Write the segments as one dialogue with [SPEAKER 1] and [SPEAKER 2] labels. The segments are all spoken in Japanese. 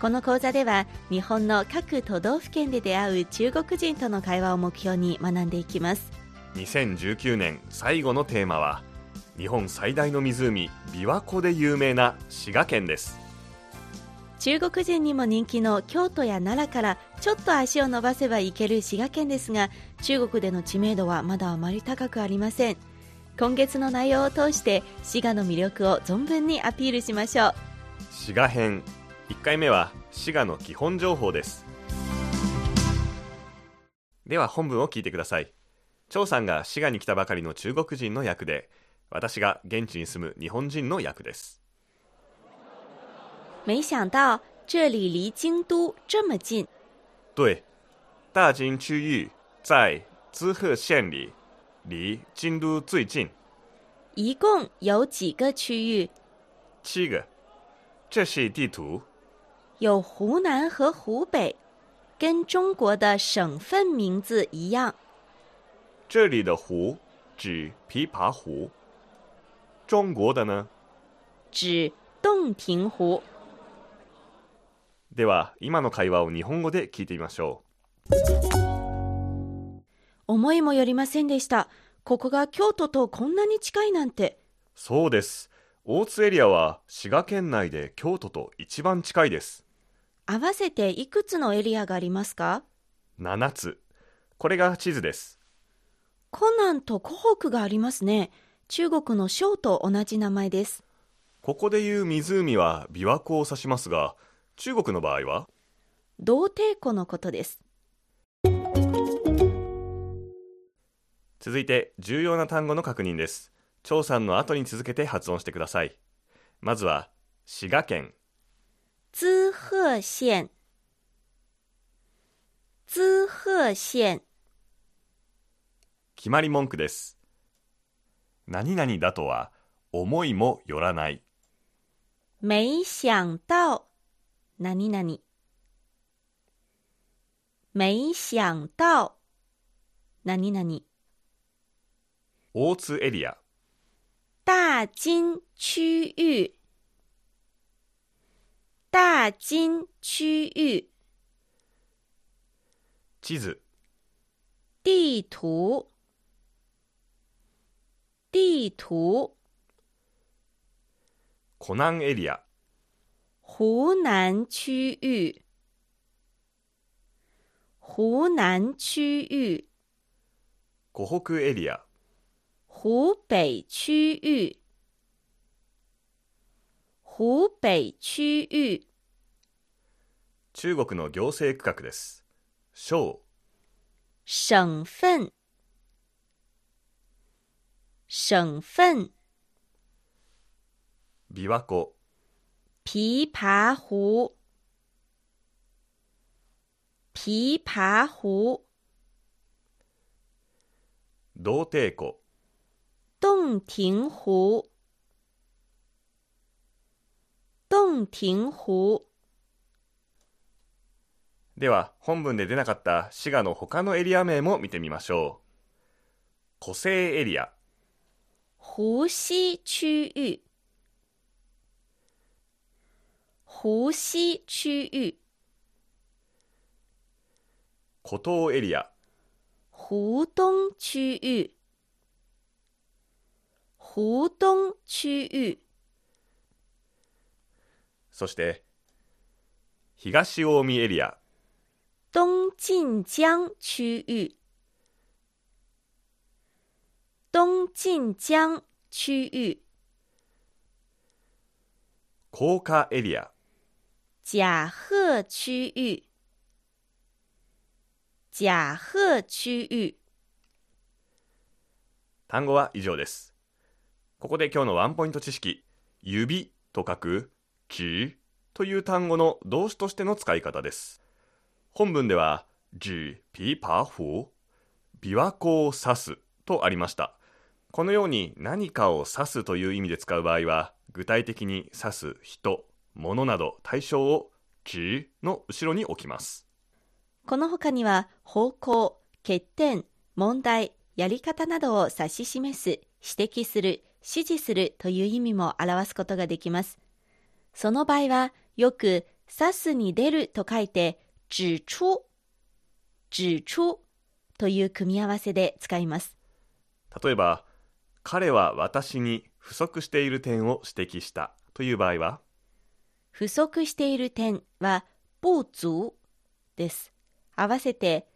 [SPEAKER 1] この講座では日本の各都道府県で出会う中国人との会話を目標に学んでいきます。
[SPEAKER 2] 2019年最後のテーマは日本最大の湖琵琶湖で有名な滋賀県です。
[SPEAKER 1] 中国人にも人気の京都や奈良からちょっと足を伸ばせば行ける滋賀県ですが中国での知名度はまだあまり高くありません。今月の内容を通して滋賀の魅力を存分にアピールしましょう。
[SPEAKER 2] 滋賀編1回目は滋賀の基本情報です。では本文を聞いてください。張さんが滋賀に来たばかりの中国人の役で私が現地に住む日本人の役です。
[SPEAKER 1] 没想到这里离京都这么近。
[SPEAKER 2] 对。大金区域在滋贺县里离京都最近。
[SPEAKER 1] 一共有几个区域？
[SPEAKER 2] 七个。这是地图
[SPEAKER 1] 有湖南和湖北跟中国的省份名字一样。
[SPEAKER 2] 这里的湖指琵琶湖中国的呢？
[SPEAKER 1] 指洞庭湖。
[SPEAKER 2] では今の会話を日本語で聞いてみましょ
[SPEAKER 1] 思いもよりませんでした。ここが京都とこんなに近いなんて。
[SPEAKER 2] うそうです。大津エリアは滋賀県内で京都と一番近いです
[SPEAKER 1] 合わせていくつのエリアがありますか
[SPEAKER 2] ？7つ。これが地図です。
[SPEAKER 1] 湖南と湖北がありますね。中国の省と同じ名前です。
[SPEAKER 2] ここでいう湖は琵琶湖を指しますが中国の場合は？
[SPEAKER 1] 同帝湖のことです。
[SPEAKER 2] 続いて重要な単語の確認です。張さんの後に続けて発音してください。まずは滋賀県
[SPEAKER 1] 滋賀县。滋賀县。
[SPEAKER 2] 決まり文句です。何々だとは思いもよらない。
[SPEAKER 1] 没想到。何々。没想到。何々。
[SPEAKER 2] 大津エリア。
[SPEAKER 1] 大金区域大金区域。
[SPEAKER 2] 地図。
[SPEAKER 1] 地图。地图。
[SPEAKER 2] 湖南エリア。
[SPEAKER 1] 湖南区域。湖南区域。
[SPEAKER 2] 湖北エリア。
[SPEAKER 1] 湖北区域。湖北区域
[SPEAKER 2] 中国の行政区画です。省
[SPEAKER 1] 省份。省份。
[SPEAKER 2] 琵琶湖。
[SPEAKER 1] 琵琶湖。琵琶湖。
[SPEAKER 2] 洞庭湖。
[SPEAKER 1] 洞庭湖。洞庭湖
[SPEAKER 2] では本文で出なかった滋賀の他のエリア名も見てみましょう。湖西エリア。
[SPEAKER 1] 湖西区域湖西区域
[SPEAKER 2] 湖東エリア。
[SPEAKER 1] 湖东区域湖东区域
[SPEAKER 2] そして東近江エリア
[SPEAKER 1] 东晋江区域。东晋江区域。
[SPEAKER 2] 甲賀エリア
[SPEAKER 1] 甲贺区域。甲贺区域。
[SPEAKER 2] 単語は以上です。ここで今日のワンポイント知識。指と書く指という単語の動詞としての使い方です本文では指琵琶湖琵琶湖を指すとありましたこのように何かを指すという意味で使う場合は具体的に指す人物など対象を指の後ろに置きます
[SPEAKER 1] この他には方向、欠点、問題、やり方などを指し示す、指摘する、指示するという意味も表すことができます。その場合はよく指すに出ると書いて指出、指出という組み合わせで使います。
[SPEAKER 2] 例えば彼は私に不足している点を指摘したという場合は？
[SPEAKER 1] 不足している点は不足です。合わせて、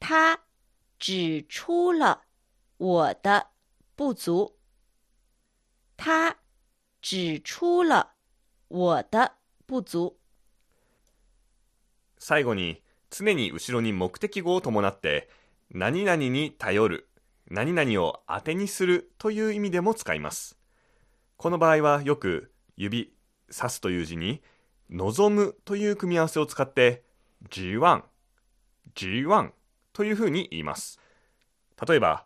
[SPEAKER 1] 他指出了我的不足。他指出了我的不足。
[SPEAKER 2] 最後に常に後ろに目的語を伴って何々に頼る何々を当てにするという意味でも使います。この場合はよく指指すという字に望むという組み合わせを使って指望指望というふうに言います。例えば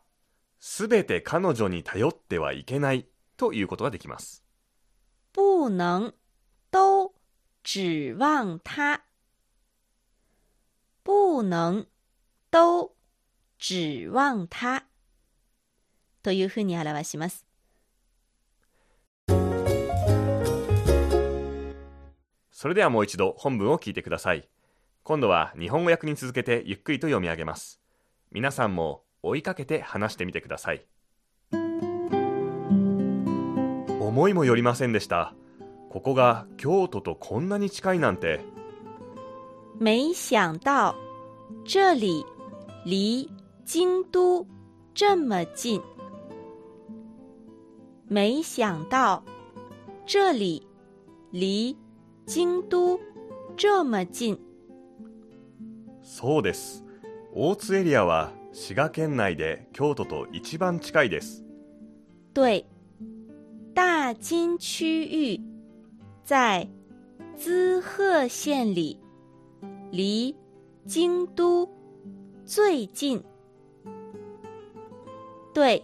[SPEAKER 2] すべて彼女に頼ってはいけないということができます。
[SPEAKER 1] 不能都指望他。不能都指望他。というふうに表します。
[SPEAKER 2] それではもう一度本文を聞いてください。今度は日本語訳に続けてゆっくりと読み上げます。皆さんも追いかけて話してみてください。思いもよりませんでした。ここが京都とこんなに近いなんて。
[SPEAKER 1] 没想到这里离京都这么近。没想到这里离京都这么近。
[SPEAKER 2] そうです大津エリアは滋賀県内で京都と一番近いです
[SPEAKER 1] 对，大金区域在滋贺县里，离京都最近。对，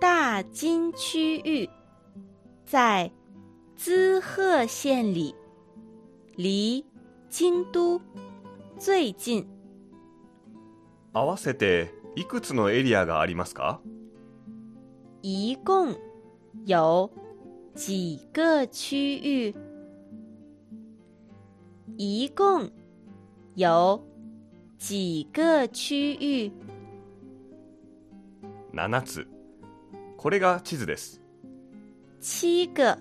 [SPEAKER 1] 大金区域在滋贺县里，离京都最近。
[SPEAKER 2] 合わせていくつのエリアがありますか？
[SPEAKER 1] 一共有几个区域？一共有几个区域
[SPEAKER 2] ？7つこれが地図です
[SPEAKER 1] 七个。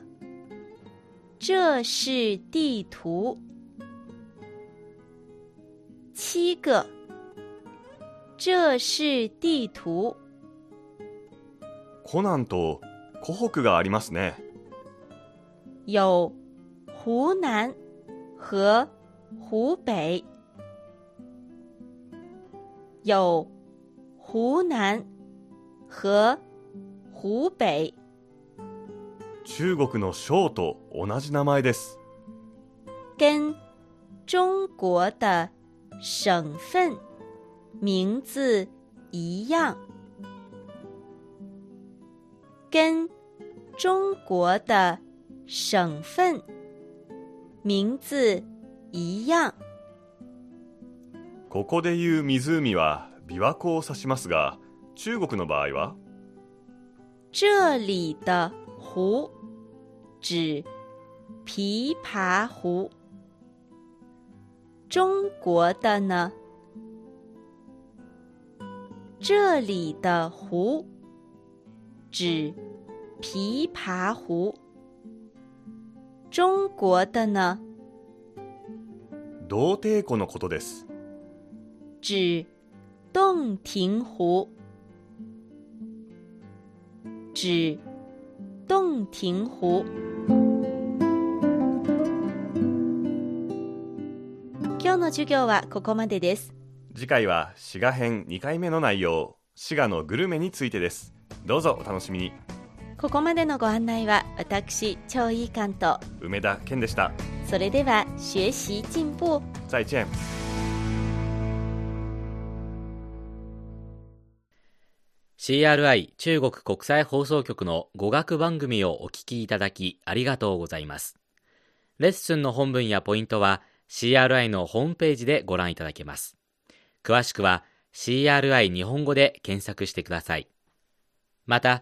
[SPEAKER 1] 这是地图。七个。这是地图。
[SPEAKER 2] コナンと湖北がありますね
[SPEAKER 1] 有湖南和湖北，有湖南和湖北，
[SPEAKER 2] 中国の省と同じ名前です
[SPEAKER 1] 跟中国的省份名字一样，跟中国的省份 名字一样。
[SPEAKER 2] ここで言う湖は琵琶湖を指しますが中国の場合は？
[SPEAKER 1] 这里的湖指琵琶湖，中国的呢？这里的湖指琵琶湖，中国的呢？
[SPEAKER 2] 洞庭湖のことです
[SPEAKER 1] 指洞庭湖，指洞庭湖。今日の授業はここまでです。
[SPEAKER 2] 次回は滋賀編2回目の内容滋賀のグルメについてですどうぞお楽しみに
[SPEAKER 1] ここまでのご案内は私超いい関と
[SPEAKER 2] 梅田健でした。
[SPEAKER 1] それでは学習進歩。
[SPEAKER 2] 再见。
[SPEAKER 3] ー CRI 中国国際放送局の語学番組をお聞きいただきありがとうございます。レッスンの本文やポイントは CRI のホームページでご覧いただけます。詳しくは CRI 日本語で検索してください。また